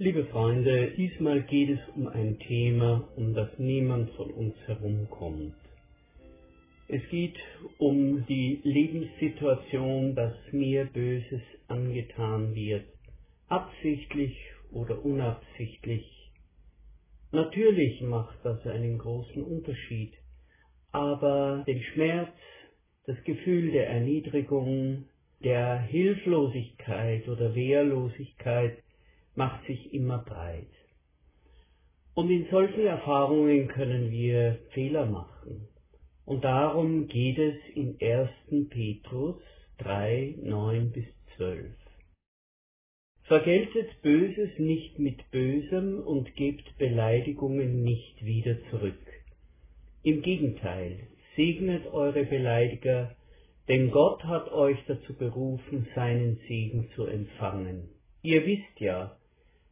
Liebe Freunde, diesmal geht es um ein Thema, um das niemand von uns herumkommt. Es geht um die Lebenssituation, dass mir Böses angetan wird, absichtlich oder unabsichtlich. Natürlich macht das einen großen Unterschied, aber den Schmerz, das Gefühl der Erniedrigung, der Hilflosigkeit oder Wehrlosigkeit macht sich immer breit. Und in solchen Erfahrungen können wir Fehler machen. Und darum geht es in 1. Petrus 3, 9 bis 12. Vergeltet Böses nicht mit Bösem und gebt Beleidigungen nicht wieder zurück. Im Gegenteil, segnet eure Beleidiger, denn Gott hat euch dazu berufen, seinen Segen zu empfangen. Ihr wisst ja,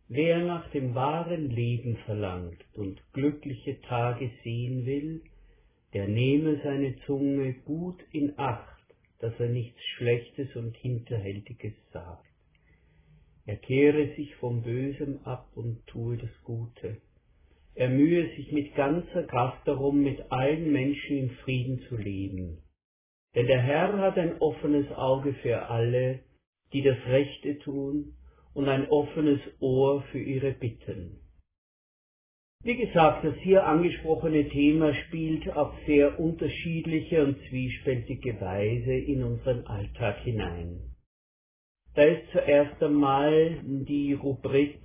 Wer nach dem wahren Leben verlangt und glückliche Tage sehen will, der nehme seine Zunge gut in Acht, dass er nichts Schlechtes und Hinterhältiges sagt. Er kehre sich vom Bösen ab und tue das Gute. Er mühe sich mit ganzer Kraft darum, mit allen Menschen in Frieden zu leben. Denn der Herr hat ein offenes Auge für alle, die das Rechte tun und ein offenes Ohr für ihre Bitten. Wie gesagt, das hier angesprochene Thema spielt auf sehr unterschiedliche und zwiespältige Weise in unseren Alltag hinein. Da ist zuerst einmal die Rubrik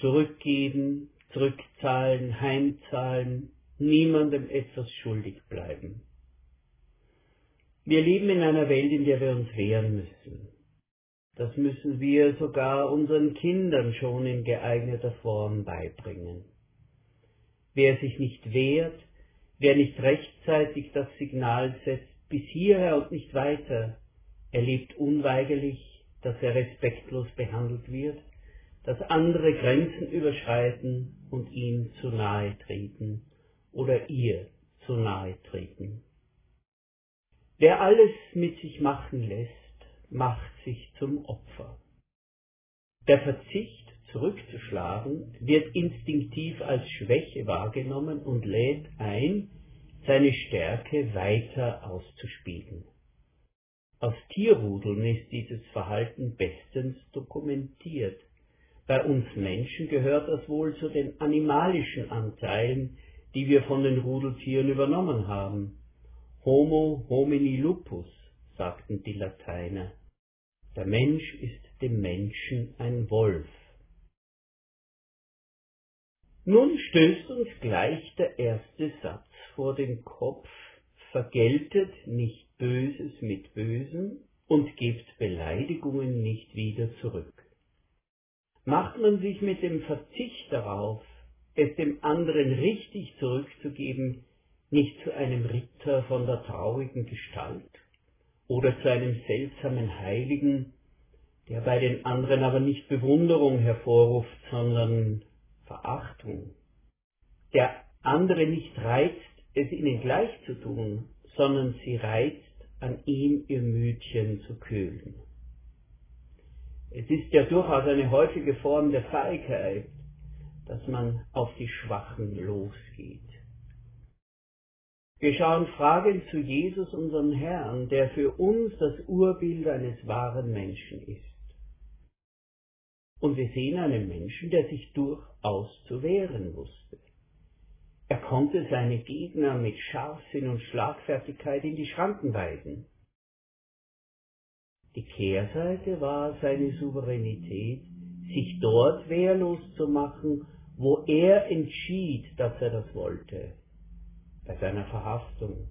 zurückgeben, zurückzahlen, heimzahlen, niemandem etwas schuldig bleiben. Wir leben in einer Welt, in der wir uns wehren müssen. Das müssen wir sogar unseren Kindern schon in geeigneter Form beibringen. Wer sich nicht wehrt, wer nicht rechtzeitig das Signal setzt, bis hierher und nicht weiter, erlebt unweigerlich, dass er respektlos behandelt wird, dass andere Grenzen überschreiten und ihm zu nahe treten oder ihr zu nahe treten. Wer alles mit sich machen lässt, macht sich zum Opfer. Der Verzicht zurückzuschlagen wird instinktiv als Schwäche wahrgenommen und lädt ein, seine Stärke weiter auszuspielen. Aus Tierrudeln ist dieses Verhalten bestens dokumentiert. Bei uns Menschen gehört das wohl zu den animalischen Anteilen, die wir von den Rudeltieren übernommen haben. Homo homini lupus, sagten die Lateiner. Der Mensch ist dem Menschen ein Wolf. Nun stößt uns gleich der erste Satz vor den Kopf, vergeltet nicht Böses mit Bösem und gebt Beleidigungen nicht wieder zurück. Macht man sich mit dem Verzicht darauf, es dem anderen richtig zurückzugeben, nicht zu einem Ritter von der traurigen Gestalt? Oder zu einem seltsamen Heiligen, der bei den anderen aber nicht Bewunderung hervorruft, sondern Verachtung. Der andere nicht reizt, es ihnen gleich zu tun, sondern sie reizt, an ihm ihr Mütchen zu kühlen. Es ist ja durchaus eine häufige Form der Feigheit, dass man auf die Schwachen losgeht. Wir schauen fragend zu Jesus, unserem Herrn, der für uns das Urbild eines wahren Menschen ist. Und wir sehen einen Menschen, der sich durchaus zu wehren wusste. Er konnte seine Gegner mit Scharfsinn und Schlagfertigkeit in die Schranken weisen. Die Kehrseite war seine Souveränität, sich dort wehrlos zu machen, wo er entschied, dass er das wollte bei seiner Verhaftung,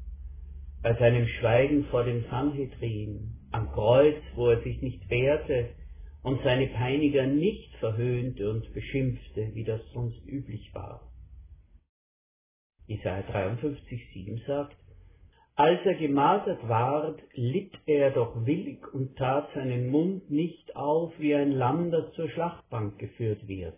bei seinem Schweigen vor dem Sanhedrin, am Kreuz, wo er sich nicht wehrte und seine Peiniger nicht verhöhnte und beschimpfte, wie das sonst üblich war. Isaiah 53,7 sagt, als er gemartert ward, litt er doch willig und tat seinen Mund nicht auf, wie ein Lamm, das zur Schlachtbank geführt wird,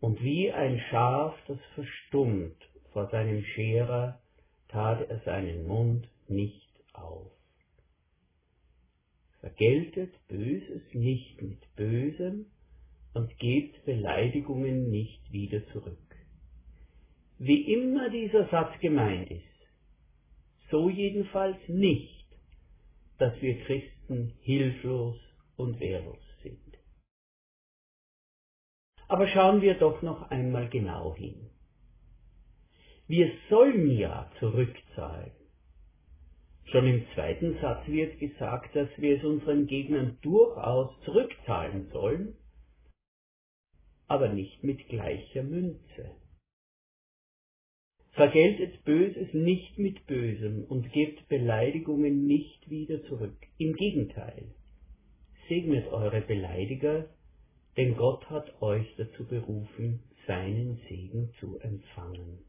und wie ein Schaf, das verstummt vor seinem Scherer tat er seinen Mund nicht auf. Vergeltet Böses nicht mit Bösem und gebt Beleidigungen nicht wieder zurück. Wie immer dieser Satz gemeint ist, so jedenfalls nicht, dass wir Christen hilflos und wehrlos sind. Aber schauen wir doch noch einmal genau hin. Wir sollen ja zurückzahlen. Schon im zweiten Satz wird gesagt, dass wir es unseren Gegnern durchaus zurückzahlen sollen, aber nicht mit gleicher Münze. Vergeltet Böses nicht mit Bösem und gebt Beleidigungen nicht wieder zurück. Im Gegenteil, segnet eure Beleidiger, denn Gott hat euch dazu berufen, seinen Segen zu empfangen.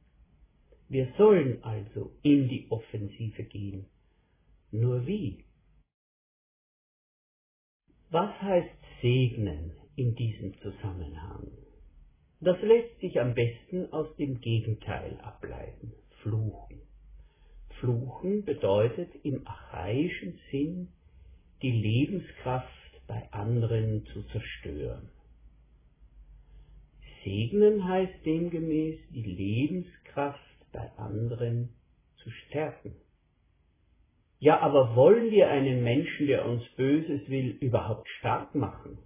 Wir sollen also in die Offensive gehen. Nur wie? Was heißt segnen in diesem Zusammenhang? Das lässt sich am besten aus dem Gegenteil ableiten, fluchen. Fluchen bedeutet im archaischen Sinn, die Lebenskraft bei anderen zu zerstören. Segnen heißt demgemäß, die Lebenskraft bei anderen zu stärken. Ja, aber wollen wir einen Menschen, der uns Böses will, überhaupt stark machen?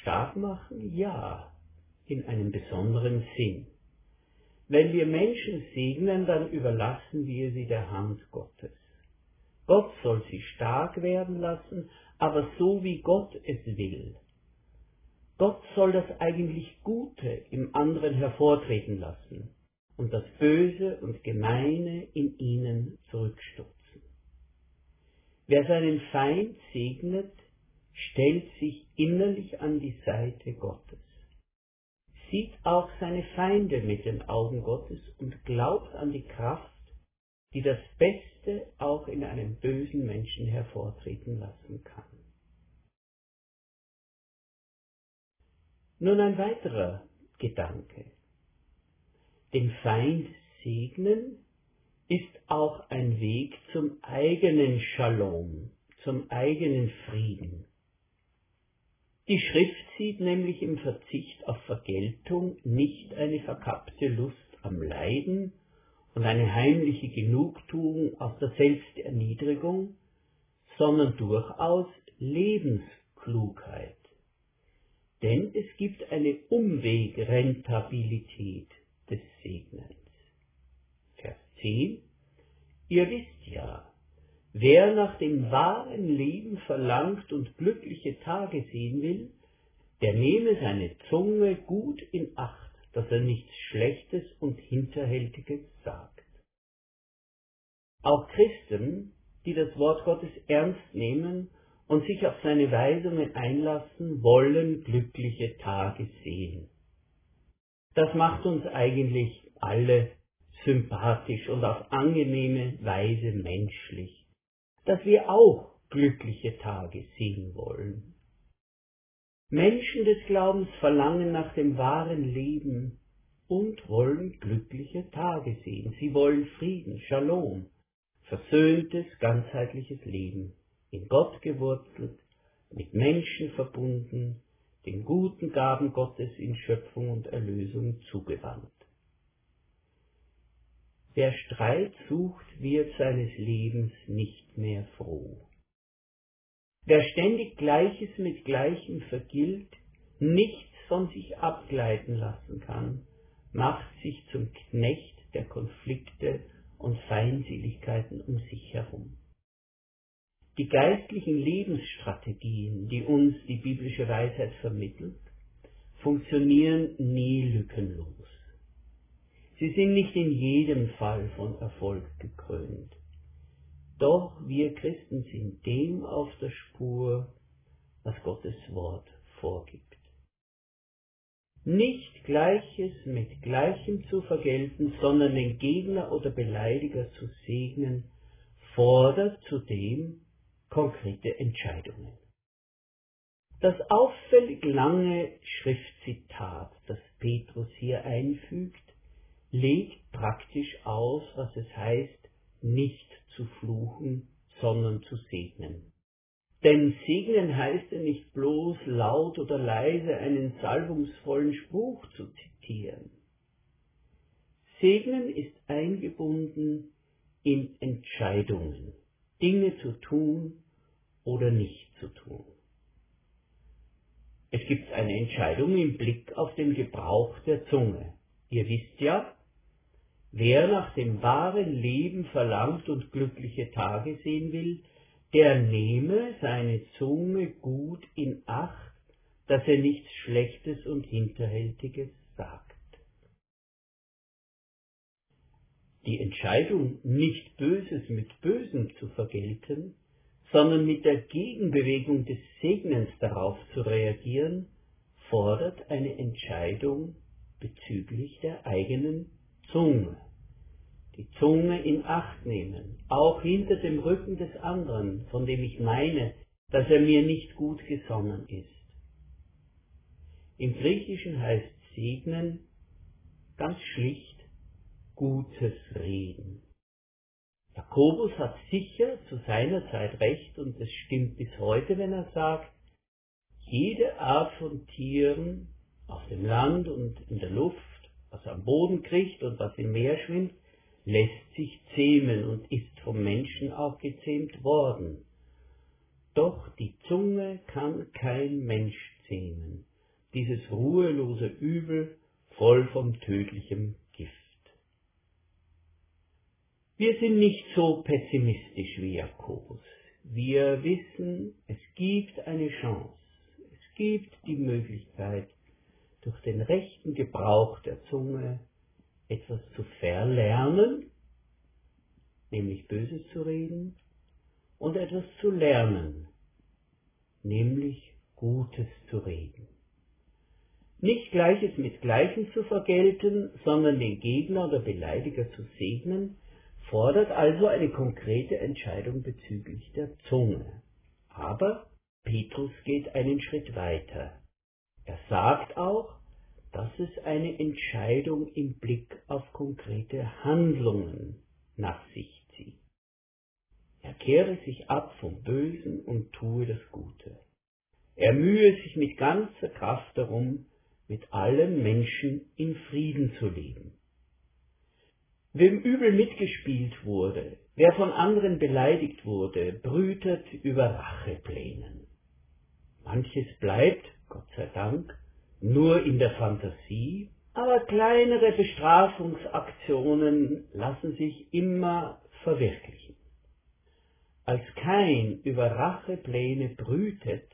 Stark machen? Ja, in einem besonderen Sinn. Wenn wir Menschen segnen, dann überlassen wir sie der Hand Gottes. Gott soll sie stark werden lassen, aber so wie Gott es will. Gott soll das eigentlich Gute im anderen hervortreten lassen und das Böse und Gemeine in ihnen zurückstutzen. Wer seinen Feind segnet, stellt sich innerlich an die Seite Gottes, sieht auch seine Feinde mit den Augen Gottes und glaubt an die Kraft, die das Beste auch in einem bösen Menschen hervortreten lassen kann. Nun ein weiterer Gedanke. Den Feind segnen ist auch ein Weg zum eigenen Shalom, zum eigenen Frieden. Die Schrift sieht nämlich im Verzicht auf Vergeltung nicht eine verkappte Lust am Leiden und eine heimliche Genugtuung aus der Selbsterniedrigung, sondern durchaus Lebensklugheit. Denn es gibt eine Umwegrentabilität des Segnens. Vers 10 Ihr wisst ja, Wer nach dem wahren Leben verlangt und glückliche Tage sehen will, der nehme seine Zunge gut in Acht, dass er nichts Schlechtes und Hinterhältiges sagt. Auch Christen, die das Wort Gottes ernst nehmen und sich auf seine Weisungen einlassen, wollen glückliche Tage sehen. Das macht uns eigentlich alle sympathisch und auf angenehme Weise menschlich dass wir auch glückliche Tage sehen wollen. Menschen des Glaubens verlangen nach dem wahren Leben und wollen glückliche Tage sehen. Sie wollen Frieden, Shalom, versöhntes, ganzheitliches Leben, in Gott gewurzelt, mit Menschen verbunden, den guten Gaben Gottes in Schöpfung und Erlösung zugewandt. Wer Streit sucht, wird seines Lebens nicht mehr froh. Wer ständig Gleiches mit Gleichem vergilt, nichts von sich abgleiten lassen kann, macht sich zum Knecht der Konflikte und Feindseligkeiten um sich herum. Die geistlichen Lebensstrategien, die uns die biblische Weisheit vermittelt, funktionieren nie lückenlos. Sie sind nicht in jedem Fall von Erfolg gekrönt. Doch wir Christen sind dem auf der Spur, was Gottes Wort vorgibt. Nicht Gleiches mit Gleichem zu vergelten, sondern den Gegner oder Beleidiger zu segnen, fordert zudem konkrete Entscheidungen. Das auffällig lange Schriftzitat, das Petrus hier einfügt, legt praktisch aus, was es heißt, nicht zu fluchen, sondern zu segnen. Denn segnen heißt ja nicht bloß laut oder leise einen salbungsvollen Spruch zu zitieren. Segnen ist eingebunden in Entscheidungen, Dinge zu tun oder nicht zu tun. Es gibt eine Entscheidung im Blick auf den Gebrauch der Zunge. Ihr wisst ja, wer nach dem wahren Leben verlangt und glückliche Tage sehen will, der nehme seine Zunge gut in Acht, dass er nichts Schlechtes und Hinterhältiges sagt. Die Entscheidung, nicht Böses mit Bösem zu vergelten, sondern mit der Gegenbewegung des Segnens darauf zu reagieren, fordert eine Entscheidung bezüglich der eigenen Zunge. Die Zunge in Acht nehmen, auch hinter dem Rücken des anderen, von dem ich meine, dass er mir nicht gut gesonnen ist. Im Griechischen heißt segnen ganz schlicht Gutes reden. Jakobus hat sicher zu seiner Zeit recht und es stimmt bis heute, wenn er sagt, jede Art von Tieren auf dem Land und in der Luft, was am Boden kriecht und was im Meer schwimmt, lässt sich zähmen und ist vom Menschen auch gezähmt worden. Doch die Zunge kann kein Mensch zähmen, dieses ruhelose Übel voll von tödlichem wir sind nicht so pessimistisch wie Jakobus. Wir wissen, es gibt eine Chance. Es gibt die Möglichkeit, durch den rechten Gebrauch der Zunge etwas zu verlernen, nämlich Böses zu reden, und etwas zu lernen, nämlich Gutes zu reden. Nicht Gleiches mit Gleichem zu vergelten, sondern den Gegner oder Beleidiger zu segnen, fordert also eine konkrete Entscheidung bezüglich der Zunge. Aber Petrus geht einen Schritt weiter. Er sagt auch, dass es eine Entscheidung im Blick auf konkrete Handlungen nach sich zieht. Er kehre sich ab vom Bösen und tue das Gute. Er mühe sich mit ganzer Kraft darum, mit allen Menschen in Frieden zu leben. Wem übel mitgespielt wurde, wer von anderen beleidigt wurde, brütet über Racheplänen. Manches bleibt, Gott sei Dank, nur in der Fantasie, aber kleinere Bestrafungsaktionen lassen sich immer verwirklichen. Als Kain über Rachepläne brütet,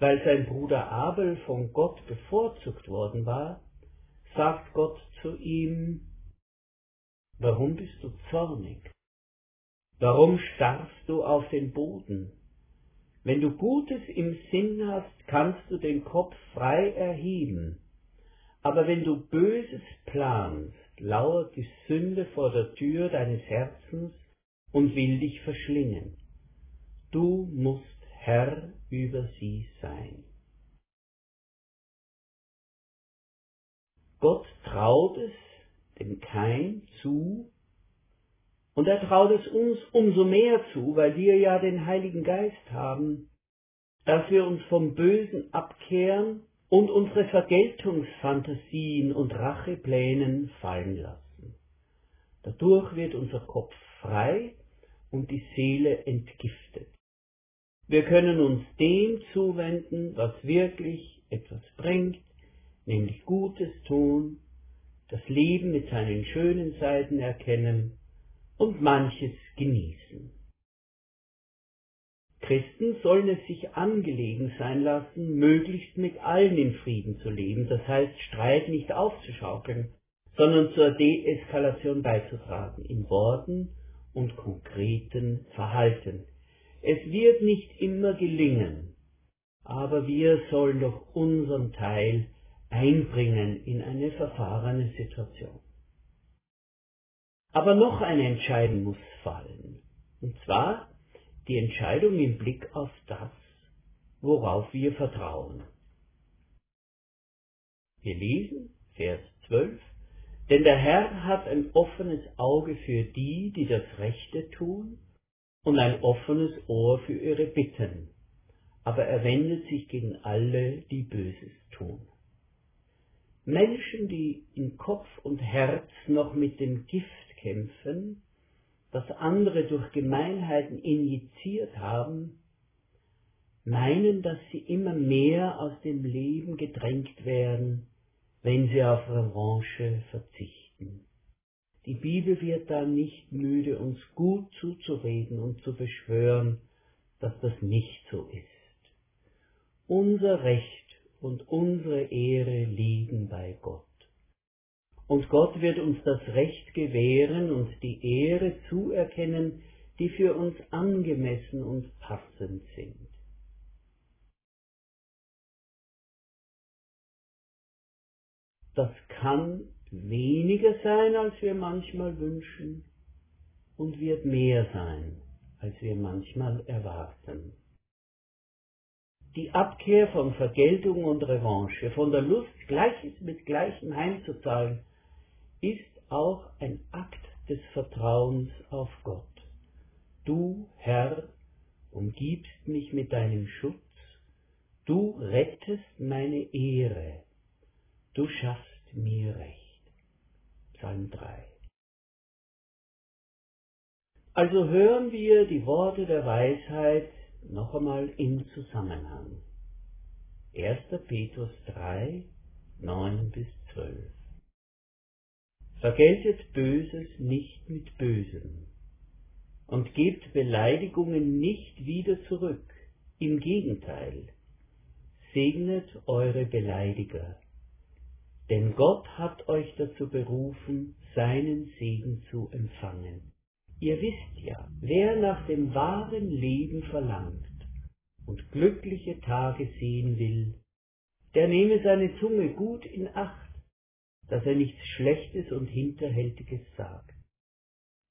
weil sein Bruder Abel von Gott bevorzugt worden war, sagt Gott zu ihm, Warum bist du zornig? Warum starrst du auf den Boden? Wenn du Gutes im Sinn hast, kannst du den Kopf frei erheben. Aber wenn du Böses planst, lauert die Sünde vor der Tür deines Herzens und will dich verschlingen. Du musst Herr über sie sein. Gott traut es dem Keim zu, und er traut es uns umso mehr zu, weil wir ja den Heiligen Geist haben, dass wir uns vom Bösen abkehren und unsere Vergeltungsfantasien und Racheplänen fallen lassen. Dadurch wird unser Kopf frei und die Seele entgiftet. Wir können uns dem zuwenden, was wirklich etwas bringt, nämlich Gutes tun das Leben mit seinen schönen Seiten erkennen und manches genießen. Christen sollen es sich angelegen sein lassen, möglichst mit allen in Frieden zu leben, das heißt Streit nicht aufzuschaukeln, sondern zur Deeskalation beizutragen, in Worten und konkreten Verhalten. Es wird nicht immer gelingen, aber wir sollen doch unseren Teil einbringen in eine verfahrene Situation. Aber noch eine Entscheidung muss fallen, und zwar die Entscheidung im Blick auf das, worauf wir vertrauen. Wir lesen Vers 12, denn der Herr hat ein offenes Auge für die, die das Rechte tun, und ein offenes Ohr für ihre Bitten, aber er wendet sich gegen alle, die Böses tun. Menschen, die in Kopf und Herz noch mit dem Gift kämpfen, das andere durch Gemeinheiten injiziert haben, meinen, dass sie immer mehr aus dem Leben gedrängt werden, wenn sie auf Revanche verzichten. Die Bibel wird da nicht müde, uns gut zuzureden und zu beschwören, dass das nicht so ist. Unser Recht und unsere Ehre liegen bei Gott. Und Gott wird uns das Recht gewähren und die Ehre zuerkennen, die für uns angemessen und passend sind. Das kann weniger sein, als wir manchmal wünschen, und wird mehr sein, als wir manchmal erwarten. Die Abkehr von Vergeltung und Revanche, von der Lust, Gleiches mit Gleichem heimzuzahlen, ist auch ein Akt des Vertrauens auf Gott. Du, Herr, umgibst mich mit deinem Schutz, du rettest meine Ehre, du schaffst mir recht. Psalm 3. Also hören wir die Worte der Weisheit noch einmal im Zusammenhang. 1. Petrus 3, 9 bis 12. Vergeltet Böses nicht mit Bösem und gebt Beleidigungen nicht wieder zurück. Im Gegenteil, segnet eure Beleidiger denn Gott hat euch dazu berufen, seinen Segen zu empfangen. Ihr wisst ja, wer nach dem wahren Leben verlangt und glückliche Tage sehen will, der nehme seine Zunge gut in Acht, dass er nichts Schlechtes und Hinterhältiges sagt.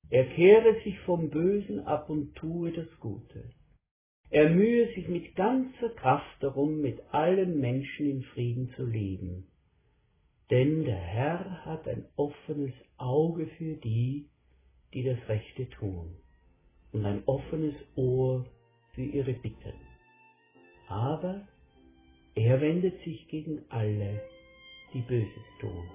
Er kehre sich vom Bösen ab und tue das Gute. Er mühe sich mit ganzer Kraft darum, mit allen Menschen in Frieden zu leben denn der Herr hat ein offenes Auge für die, die das Rechte tun, und ein offenes Ohr für ihre Bitten. Aber er wendet sich gegen alle, die Böses tun.